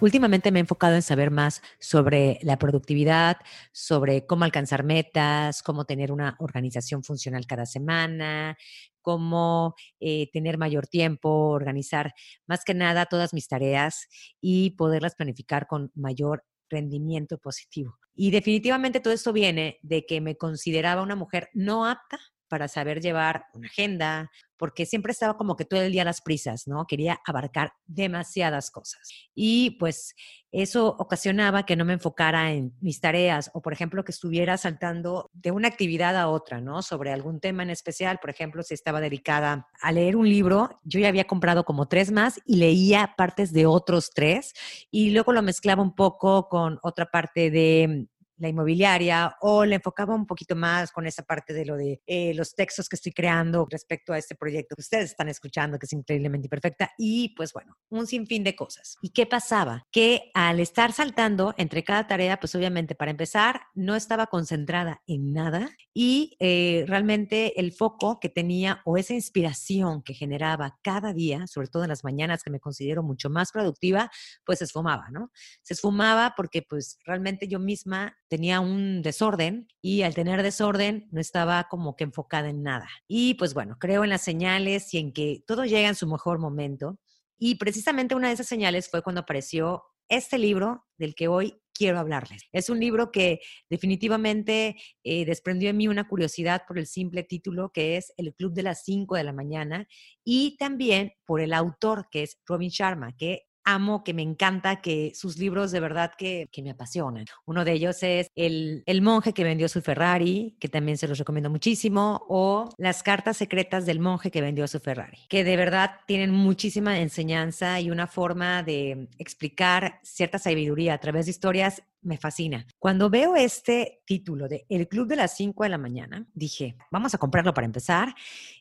Últimamente me he enfocado en saber más sobre la productividad, sobre cómo alcanzar metas, cómo tener una organización funcional cada semana, cómo eh, tener mayor tiempo, organizar más que nada todas mis tareas y poderlas planificar con mayor rendimiento positivo. Y definitivamente todo esto viene de que me consideraba una mujer no apta para saber llevar una agenda, porque siempre estaba como que todo el día las prisas, ¿no? Quería abarcar demasiadas cosas. Y pues eso ocasionaba que no me enfocara en mis tareas o, por ejemplo, que estuviera saltando de una actividad a otra, ¿no? Sobre algún tema en especial, por ejemplo, si estaba dedicada a leer un libro, yo ya había comprado como tres más y leía partes de otros tres y luego lo mezclaba un poco con otra parte de la inmobiliaria o le enfocaba un poquito más con esa parte de lo de eh, los textos que estoy creando respecto a este proyecto que ustedes están escuchando, que es increíblemente perfecta y pues bueno, un sinfín de cosas. ¿Y qué pasaba? Que al estar saltando entre cada tarea, pues obviamente para empezar no estaba concentrada en nada y eh, realmente el foco que tenía o esa inspiración que generaba cada día, sobre todo en las mañanas que me considero mucho más productiva, pues se esfumaba, ¿no? Se esfumaba porque pues realmente yo misma tenía un desorden y al tener desorden no estaba como que enfocada en nada. Y pues bueno, creo en las señales y en que todo llega en su mejor momento. Y precisamente una de esas señales fue cuando apareció este libro del que hoy quiero hablarles. Es un libro que definitivamente eh, desprendió en mí una curiosidad por el simple título que es El Club de las 5 de la mañana y también por el autor que es Robin Sharma, que amo, que me encanta, que sus libros de verdad que, me apasionan. Uno de ellos es el, el, monje que vendió su Ferrari, que también se los recomiendo muchísimo, o Las cartas secretas del monje que vendió su Ferrari, que de verdad tienen muchísima enseñanza y una forma de explicar cierta sabiduría a través de historias me fascina. Cuando veo este título de El Club de las 5 de la mañana, dije, vamos a comprarlo para empezar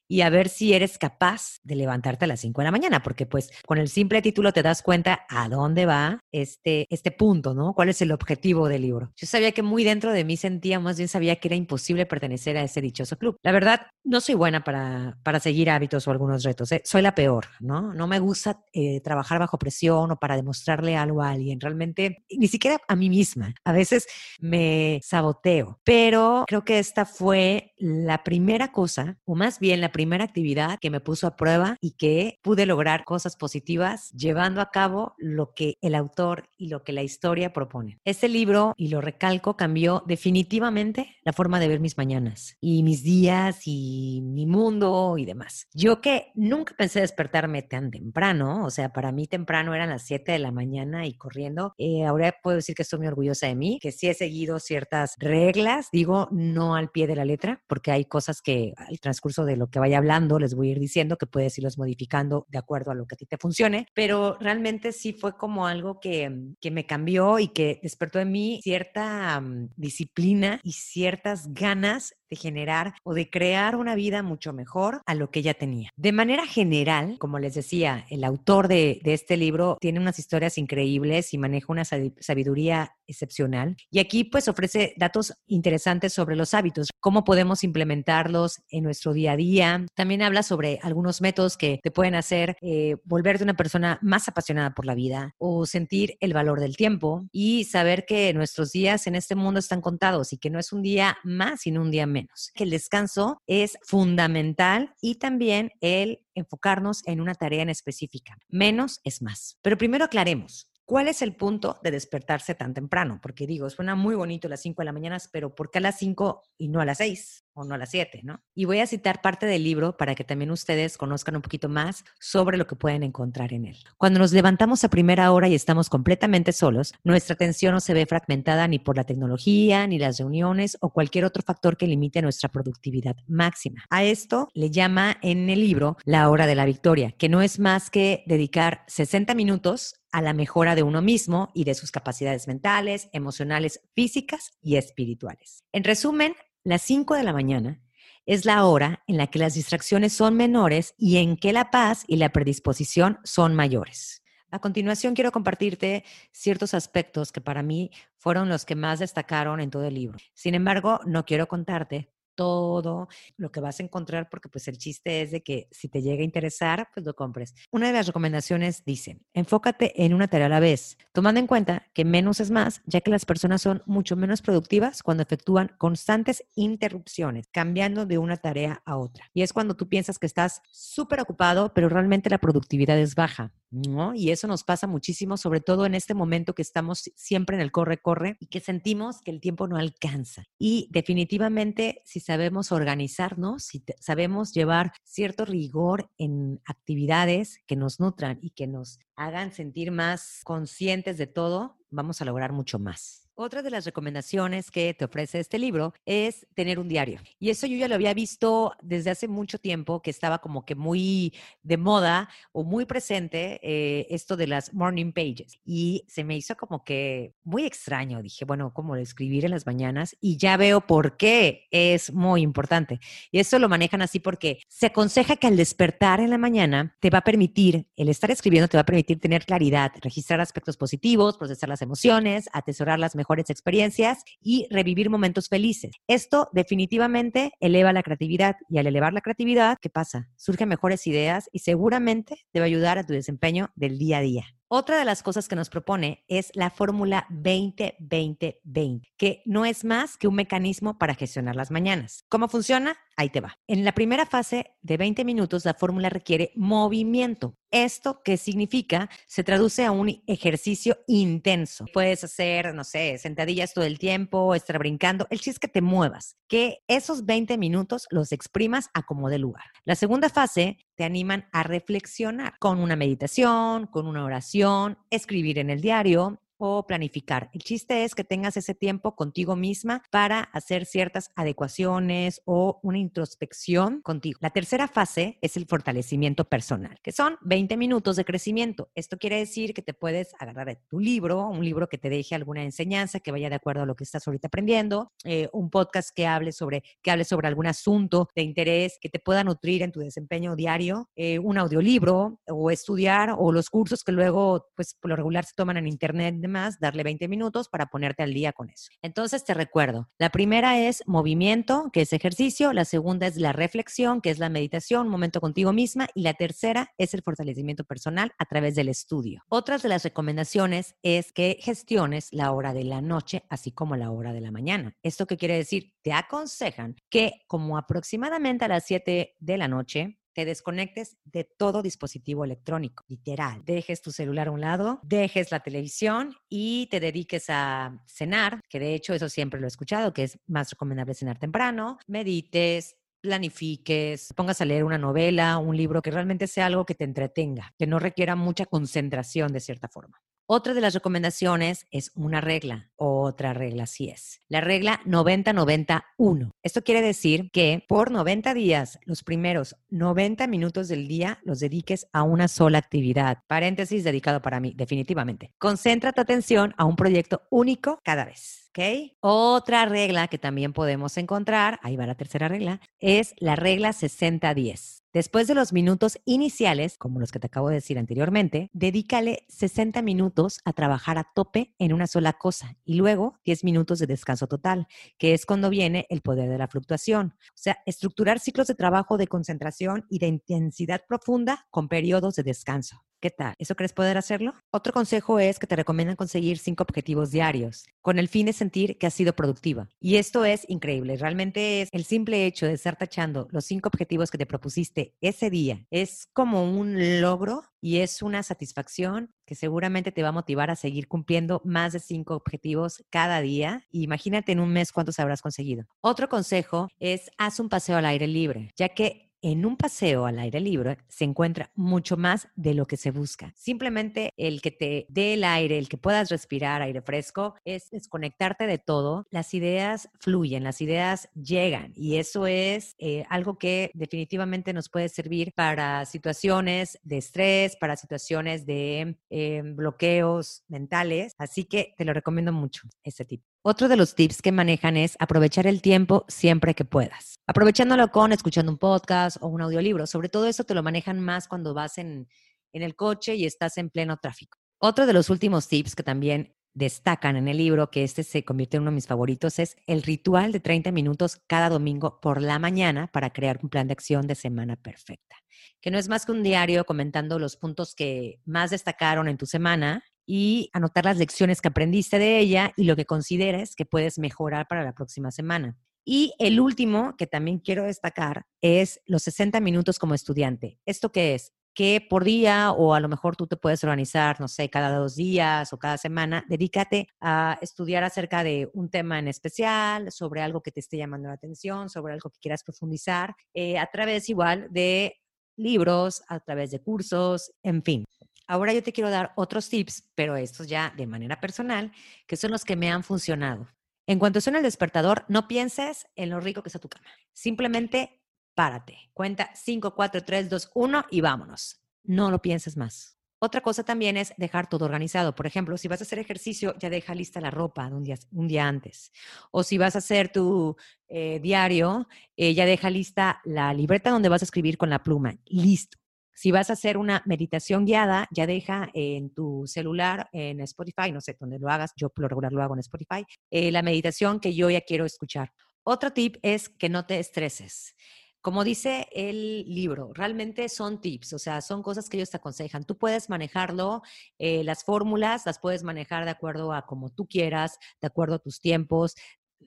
y a ver si eres capaz de levantarte a las 5 de la mañana, porque pues con el simple título te das cuenta a dónde va este, este punto, ¿no? ¿Cuál es el objetivo del libro? Yo sabía que muy dentro de mí sentía, más bien sabía que era imposible pertenecer a ese dichoso club. La verdad, no soy buena para, para seguir hábitos o algunos retos, ¿eh? soy la peor, ¿no? No me gusta eh, trabajar bajo presión o para demostrarle algo a alguien, realmente, ni siquiera a mí misma. A veces me saboteo, pero creo que esta fue la primera cosa, o más bien la primera actividad que me puso a prueba y que pude lograr cosas positivas llevando a cabo lo que el autor y lo que la historia propone. Este libro, y lo recalco, cambió definitivamente la forma de ver mis mañanas y mis días y mi mundo y demás. Yo que nunca pensé despertarme tan temprano, o sea, para mí temprano eran las 7 de la mañana y corriendo, eh, ahora puedo decir que estoy muy de mí, que sí he seguido ciertas reglas, digo, no al pie de la letra, porque hay cosas que al transcurso de lo que vaya hablando les voy a ir diciendo que puedes irlos modificando de acuerdo a lo que a ti te funcione, pero realmente sí fue como algo que, mm, que me cambió y que despertó en mí cierta mm, disciplina y ciertas ganas de generar o de crear una vida mucho mejor a lo que ella tenía. De manera general, como les decía, el autor de, de este libro tiene unas historias increíbles y maneja una sabiduría excepcional. Y aquí pues ofrece datos interesantes sobre los hábitos, cómo podemos implementarlos en nuestro día a día. También habla sobre algunos métodos que te pueden hacer eh, volverte una persona más apasionada por la vida o sentir el valor del tiempo y saber que nuestros días en este mundo están contados y que no es un día más, sino un día menos que el descanso es fundamental y también el enfocarnos en una tarea en específica. Menos es más. Pero primero aclaremos. ¿Cuál es el punto de despertarse tan temprano? Porque digo, suena muy bonito a las 5 de la mañana, pero ¿por qué a las 5 y no a las 6? O no a las 7, ¿no? Y voy a citar parte del libro para que también ustedes conozcan un poquito más sobre lo que pueden encontrar en él. Cuando nos levantamos a primera hora y estamos completamente solos, nuestra atención no se ve fragmentada ni por la tecnología, ni las reuniones o cualquier otro factor que limite nuestra productividad máxima. A esto le llama en el libro la hora de la victoria, que no es más que dedicar 60 minutos a la mejora de uno mismo y de sus capacidades mentales, emocionales, físicas y espirituales. En resumen, las 5 de la mañana es la hora en la que las distracciones son menores y en que la paz y la predisposición son mayores. A continuación quiero compartirte ciertos aspectos que para mí fueron los que más destacaron en todo el libro. Sin embargo, no quiero contarte todo lo que vas a encontrar, porque pues el chiste es de que si te llega a interesar, pues lo compres. Una de las recomendaciones dice, enfócate en una tarea a la vez, tomando en cuenta que menos es más, ya que las personas son mucho menos productivas cuando efectúan constantes interrupciones, cambiando de una tarea a otra. Y es cuando tú piensas que estás súper ocupado, pero realmente la productividad es baja. ¿no? Y eso nos pasa muchísimo, sobre todo en este momento que estamos siempre en el corre-corre y que sentimos que el tiempo no alcanza. Y definitivamente, si sabemos organizarnos, si sabemos llevar cierto rigor en actividades que nos nutran y que nos hagan sentir más conscientes de todo, vamos a lograr mucho más. Otra de las recomendaciones que te ofrece este libro es tener un diario. Y eso yo ya lo había visto desde hace mucho tiempo, que estaba como que muy de moda o muy presente eh, esto de las morning pages. Y se me hizo como que muy extraño. Dije, bueno, ¿cómo escribir en las mañanas? Y ya veo por qué es muy importante. Y eso lo manejan así porque se aconseja que al despertar en la mañana te va a permitir, el estar escribiendo te va a permitir tener claridad, registrar aspectos positivos, procesar las emociones, atesorar las mejores mejores experiencias y revivir momentos felices. Esto definitivamente eleva la creatividad y al elevar la creatividad, ¿qué pasa? Surgen mejores ideas y seguramente te va a ayudar a tu desempeño del día a día. Otra de las cosas que nos propone es la fórmula 20-20-20, que no es más que un mecanismo para gestionar las mañanas. ¿Cómo funciona? Ahí te va. En la primera fase de 20 minutos, la fórmula requiere movimiento. Esto, ¿qué significa? Se traduce a un ejercicio intenso. Puedes hacer, no sé, sentadillas todo el tiempo, estar brincando. El chiste es que te muevas, que esos 20 minutos los exprimas a como de lugar. La segunda fase te animan a reflexionar con una meditación, con una oración, escribir en el diario, o planificar. El chiste es que tengas ese tiempo contigo misma para hacer ciertas adecuaciones o una introspección contigo. La tercera fase es el fortalecimiento personal, que son 20 minutos de crecimiento. Esto quiere decir que te puedes agarrar de tu libro, un libro que te deje alguna enseñanza que vaya de acuerdo a lo que estás ahorita aprendiendo, eh, un podcast que hable sobre que hable sobre algún asunto de interés que te pueda nutrir en tu desempeño diario, eh, un audiolibro o estudiar o los cursos que luego, pues por lo regular se toman en internet más, darle 20 minutos para ponerte al día con eso. Entonces te recuerdo, la primera es movimiento, que es ejercicio, la segunda es la reflexión, que es la meditación, un momento contigo misma, y la tercera es el fortalecimiento personal a través del estudio. Otras de las recomendaciones es que gestiones la hora de la noche, así como la hora de la mañana. ¿Esto qué quiere decir? Te aconsejan que como aproximadamente a las 7 de la noche, te desconectes de todo dispositivo electrónico, literal. Dejes tu celular a un lado, dejes la televisión y te dediques a cenar, que de hecho eso siempre lo he escuchado, que es más recomendable cenar temprano, medites, planifiques, pongas a leer una novela, un libro que realmente sea algo que te entretenga, que no requiera mucha concentración de cierta forma. Otra de las recomendaciones es una regla, otra regla sí es. La regla 90-90-1. Esto quiere decir que por 90 días, los primeros 90 minutos del día los dediques a una sola actividad. Paréntesis dedicado para mí, definitivamente. Concentra tu atención a un proyecto único cada vez. ¿ok? Otra regla que también podemos encontrar, ahí va la tercera regla, es la regla 60-10. Después de los minutos iniciales, como los que te acabo de decir anteriormente, dedícale 60 minutos a trabajar a tope en una sola cosa y luego 10 minutos de descanso total, que es cuando viene el poder de la fluctuación. O sea, estructurar ciclos de trabajo de concentración y de intensidad profunda con periodos de descanso. ¿Qué tal? ¿Eso crees poder hacerlo? Otro consejo es que te recomiendan conseguir cinco objetivos diarios con el fin de sentir que has sido productiva. Y esto es increíble. Realmente es el simple hecho de estar tachando los cinco objetivos que te propusiste ese día. Es como un logro y es una satisfacción que seguramente te va a motivar a seguir cumpliendo más de cinco objetivos cada día. Imagínate en un mes cuántos habrás conseguido. Otro consejo es haz un paseo al aire libre, ya que en un paseo al aire libre se encuentra mucho más de lo que se busca. Simplemente el que te dé el aire, el que puedas respirar aire fresco, es desconectarte de todo. Las ideas fluyen, las ideas llegan y eso es eh, algo que definitivamente nos puede servir para situaciones de estrés, para situaciones de eh, bloqueos mentales. Así que te lo recomiendo mucho, ese tipo. Otro de los tips que manejan es aprovechar el tiempo siempre que puedas. Aprovechándolo con escuchando un podcast o un audiolibro. Sobre todo eso te lo manejan más cuando vas en, en el coche y estás en pleno tráfico. Otro de los últimos tips que también destacan en el libro, que este se convierte en uno de mis favoritos, es el ritual de 30 minutos cada domingo por la mañana para crear un plan de acción de semana perfecta, que no es más que un diario comentando los puntos que más destacaron en tu semana y anotar las lecciones que aprendiste de ella y lo que consideres que puedes mejorar para la próxima semana. Y el último que también quiero destacar es los 60 minutos como estudiante. ¿Esto qué es? Que por día o a lo mejor tú te puedes organizar, no sé, cada dos días o cada semana, dedícate a estudiar acerca de un tema en especial, sobre algo que te esté llamando la atención, sobre algo que quieras profundizar, eh, a través igual de libros, a través de cursos, en fin. Ahora yo te quiero dar otros tips, pero estos ya de manera personal, que son los que me han funcionado. En cuanto suena el despertador, no pienses en lo rico que está tu cama. Simplemente párate. Cuenta 5, 4, 3, 2, 1 y vámonos. No lo pienses más. Otra cosa también es dejar todo organizado. Por ejemplo, si vas a hacer ejercicio, ya deja lista la ropa un día, un día antes. O si vas a hacer tu eh, diario, eh, ya deja lista la libreta donde vas a escribir con la pluma. Listo. Si vas a hacer una meditación guiada, ya deja en tu celular, en Spotify, no sé dónde lo hagas, yo por lo regular lo hago en Spotify, eh, la meditación que yo ya quiero escuchar. Otro tip es que no te estreses. Como dice el libro, realmente son tips, o sea, son cosas que ellos te aconsejan. Tú puedes manejarlo, eh, las fórmulas las puedes manejar de acuerdo a como tú quieras, de acuerdo a tus tiempos,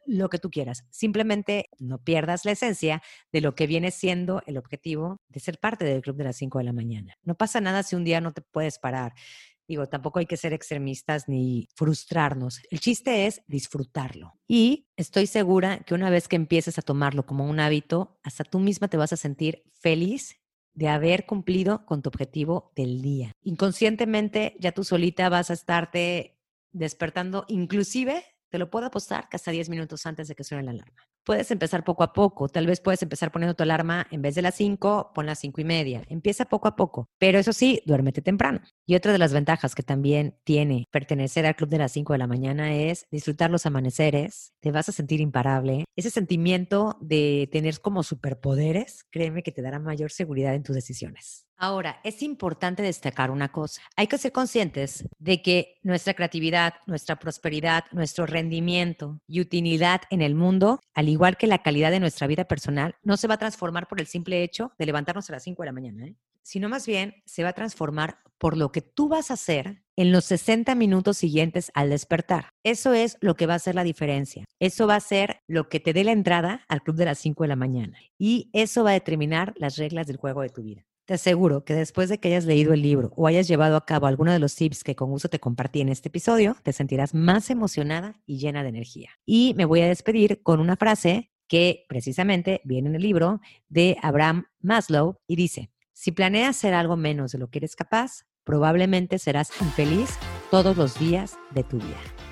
lo que tú quieras. Simplemente no pierdas la esencia de lo que viene siendo el objetivo de ser parte del club de las 5 de la mañana. No pasa nada si un día no te puedes parar. Digo, tampoco hay que ser extremistas ni frustrarnos. El chiste es disfrutarlo. Y estoy segura que una vez que empieces a tomarlo como un hábito, hasta tú misma te vas a sentir feliz de haber cumplido con tu objetivo del día. Inconscientemente ya tú solita vas a estarte despertando inclusive te lo puedo apostar que hasta 10 minutos antes de que suene la alarma. Puedes empezar poco a poco. Tal vez puedes empezar poniendo tu alarma en vez de las 5, pon las 5 y media. Empieza poco a poco. Pero eso sí, duérmete temprano. Y otra de las ventajas que también tiene pertenecer al club de las 5 de la mañana es disfrutar los amaneceres. Te vas a sentir imparable. Ese sentimiento de tener como superpoderes, créeme que te dará mayor seguridad en tus decisiones. Ahora, es importante destacar una cosa. Hay que ser conscientes de que nuestra creatividad, nuestra prosperidad, nuestro rendimiento y utilidad en el mundo, al igual que la calidad de nuestra vida personal, no se va a transformar por el simple hecho de levantarnos a las 5 de la mañana, ¿eh? sino más bien se va a transformar por lo que tú vas a hacer en los 60 minutos siguientes al despertar. Eso es lo que va a hacer la diferencia. Eso va a ser lo que te dé la entrada al club de las 5 de la mañana. Y eso va a determinar las reglas del juego de tu vida. Te aseguro que después de que hayas leído el libro o hayas llevado a cabo alguno de los tips que con gusto te compartí en este episodio, te sentirás más emocionada y llena de energía. Y me voy a despedir con una frase que precisamente viene en el libro de Abraham Maslow y dice, si planeas hacer algo menos de lo que eres capaz, probablemente serás infeliz todos los días de tu vida.